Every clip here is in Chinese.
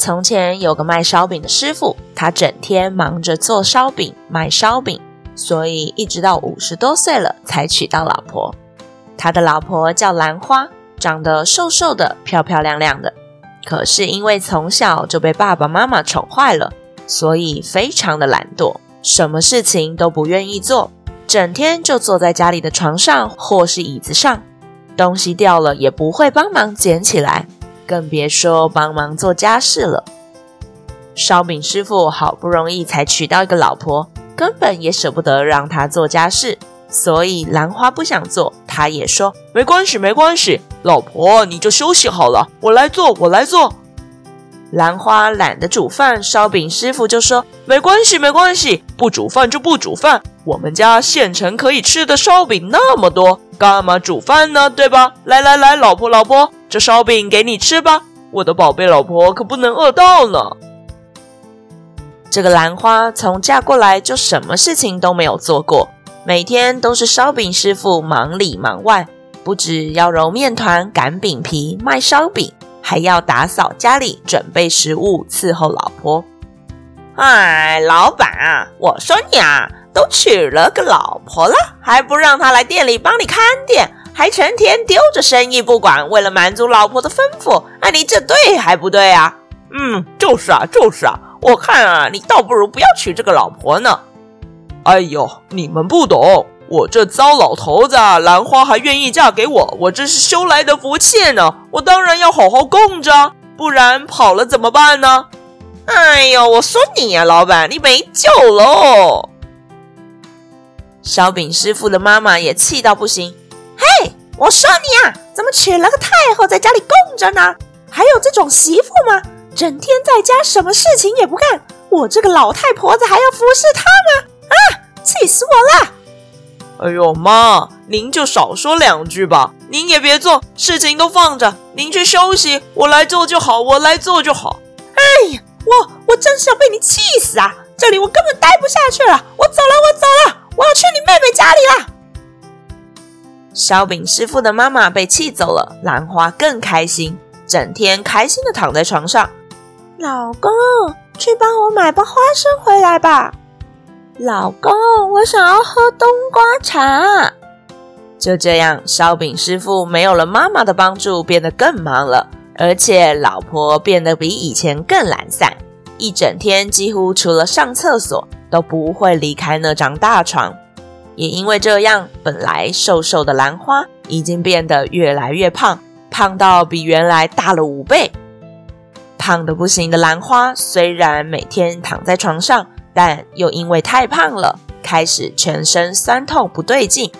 从前有个卖烧饼的师傅，他整天忙着做烧饼、卖烧饼，所以一直到五十多岁了才娶到老婆。他的老婆叫兰花，长得瘦瘦的、漂漂亮亮的。可是因为从小就被爸爸妈妈宠坏了，所以非常的懒惰，什么事情都不愿意做，整天就坐在家里的床上或是椅子上，东西掉了也不会帮忙捡起来。更别说帮忙做家事了。烧饼师傅好不容易才娶到一个老婆，根本也舍不得让她做家事，所以兰花不想做，她也说没关系，没关系，老婆你就休息好了，我来做，我来做。兰花懒得煮饭，烧饼师傅就说没关系，没关系，不煮饭就不煮饭，我们家现成可以吃的烧饼那么多，干嘛煮饭呢？对吧？来来来，老婆老婆。这烧饼给你吃吧，我的宝贝老婆可不能饿到呢。这个兰花从嫁过来就什么事情都没有做过，每天都是烧饼师傅忙里忙外，不只要揉面团、擀饼皮、卖烧饼，还要打扫家里、准备食物、伺候老婆。哎，老板啊，我说你啊，都娶了个老婆了，还不让她来店里帮你看店？还成天丢着生意不管，为了满足老婆的吩咐，那你这对还不对啊？嗯，就是啊，就是啊。我看啊，你倒不如不要娶这个老婆呢。哎呦，你们不懂，我这糟老头子，兰花还愿意嫁给我，我这是修来的福气呢。我当然要好好供着，不然跑了怎么办呢？哎呦，我说你呀，老板，你没救喽！烧饼师傅的妈妈也气到不行。嘿，我说你啊，怎么娶了个太后在家里供着呢？还有这种媳妇吗？整天在家什么事情也不干，我这个老太婆子还要服侍她吗？啊，气死我了！哎呦妈，您就少说两句吧，您也别做，事情都放着，您去休息，我来做就好，我来做就好。哎呀，我我真是要被你气死啊！这里我根本待不下去了，我走了，我走了，妹妹家里了。烧饼师傅的妈妈被气走了，兰花更开心，整天开心的躺在床上。老公，去帮我买包花生回来吧。老公，我想要喝冬瓜茶。就这样，烧饼师傅没有了妈妈的帮助，变得更忙了，而且老婆变得比以前更懒散，一整天几乎除了上厕所都不会离开那张大床。也因为这样，本来瘦瘦的兰花已经变得越来越胖，胖到比原来大了五倍。胖得不行的兰花虽然每天躺在床上，但又因为太胖了，开始全身酸痛不对劲。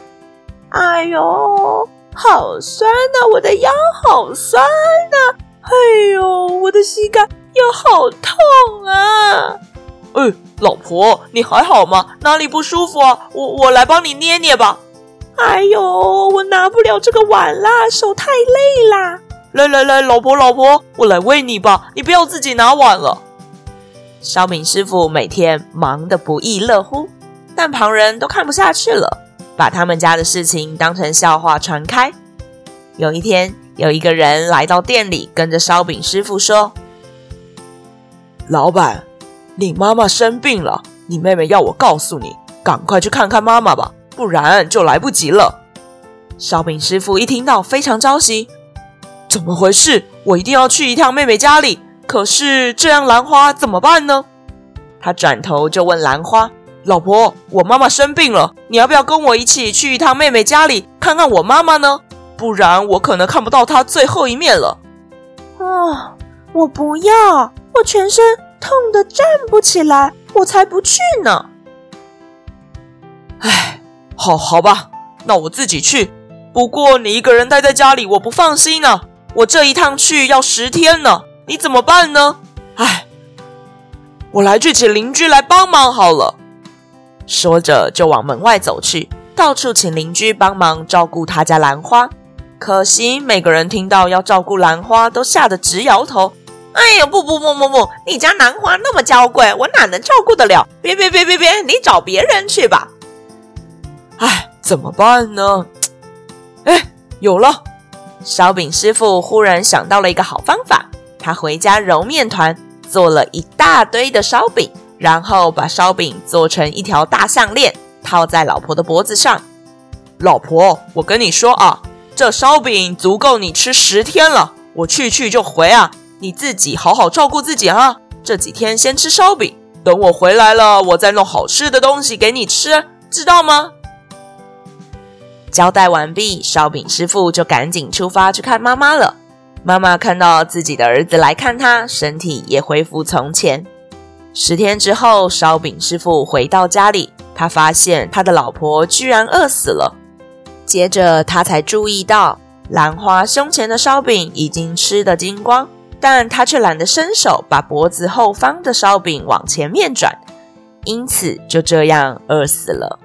哎呦，好酸呐！我的腰好酸呐！哎呦，我的膝盖又好痛啊！哎。老婆，你还好吗？哪里不舒服啊？我我来帮你捏捏吧。哎呦，我拿不了这个碗啦，手太累啦。来来来，老婆老婆，我来喂你吧，你不要自己拿碗了。烧饼师傅每天忙得不亦乐乎，但旁人都看不下去了，把他们家的事情当成笑话传开。有一天，有一个人来到店里，跟着烧饼师傅说：“老板。”你妈妈生病了，你妹妹要我告诉你，赶快去看看妈妈吧，不然就来不及了。烧饼师傅一听到非常着急，怎么回事？我一定要去一趟妹妹家里，可是这样兰花怎么办呢？他转头就问兰花：“老婆，我妈妈生病了，你要不要跟我一起去一趟妹妹家里看看我妈妈呢？不然我可能看不到她最后一面了。”啊，我不要，我全身。痛得站不起来，我才不去呢！哎，好好吧，那我自己去。不过你一个人待在家里，我不放心呢。我这一趟去要十天呢，你怎么办呢？哎，我来去请邻居来帮忙好了。说着就往门外走去，到处请邻居帮忙照顾他家兰花。可惜每个人听到要照顾兰花，都吓得直摇头。哎呀，不不不不不，你家兰花那么娇贵，我哪能照顾得了？别别别别别，你找别人去吧。哎，怎么办呢？哎，有了！烧饼师傅忽然想到了一个好方法，他回家揉面团，做了一大堆的烧饼，然后把烧饼做成一条大项链，套在老婆的脖子上。老婆，我跟你说啊，这烧饼足够你吃十天了。我去去就回啊。你自己好好照顾自己啊！这几天先吃烧饼，等我回来了，我再弄好吃的东西给你吃，知道吗？交代完毕，烧饼师傅就赶紧出发去看妈妈了。妈妈看到自己的儿子来看他，身体也恢复从前。十天之后，烧饼师傅回到家里，他发现他的老婆居然饿死了。接着，他才注意到兰花胸前的烧饼已经吃得精光。但他却懒得伸手把脖子后方的烧饼往前面转，因此就这样饿死了。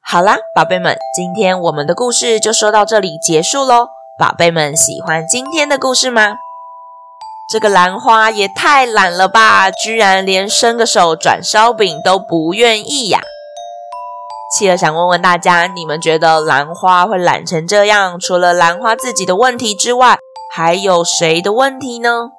好啦，宝贝们，今天我们的故事就说到这里结束喽。宝贝们喜欢今天的故事吗？这个兰花也太懒了吧，居然连伸个手转烧饼都不愿意呀！企鹅想问问大家，你们觉得兰花会懒成这样，除了兰花自己的问题之外，还有谁的问题呢？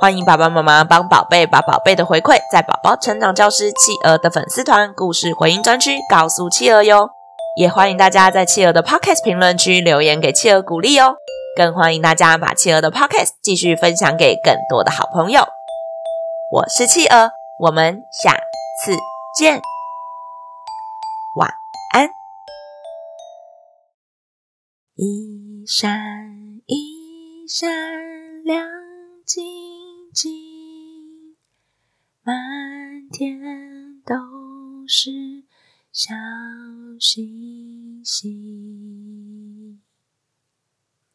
欢迎爸爸妈妈帮宝贝把宝贝的回馈，在宝宝成长教师企鹅的粉丝团故事回应专区告诉企鹅哟。也欢迎大家在企鹅的 Podcast 评论区留言给企鹅鼓励哦。更欢迎大家把企鹅的 Podcast 继续分享给更多的好朋友。我是企鹅，我们下次见。一闪一闪亮晶晶，满天都是小星星。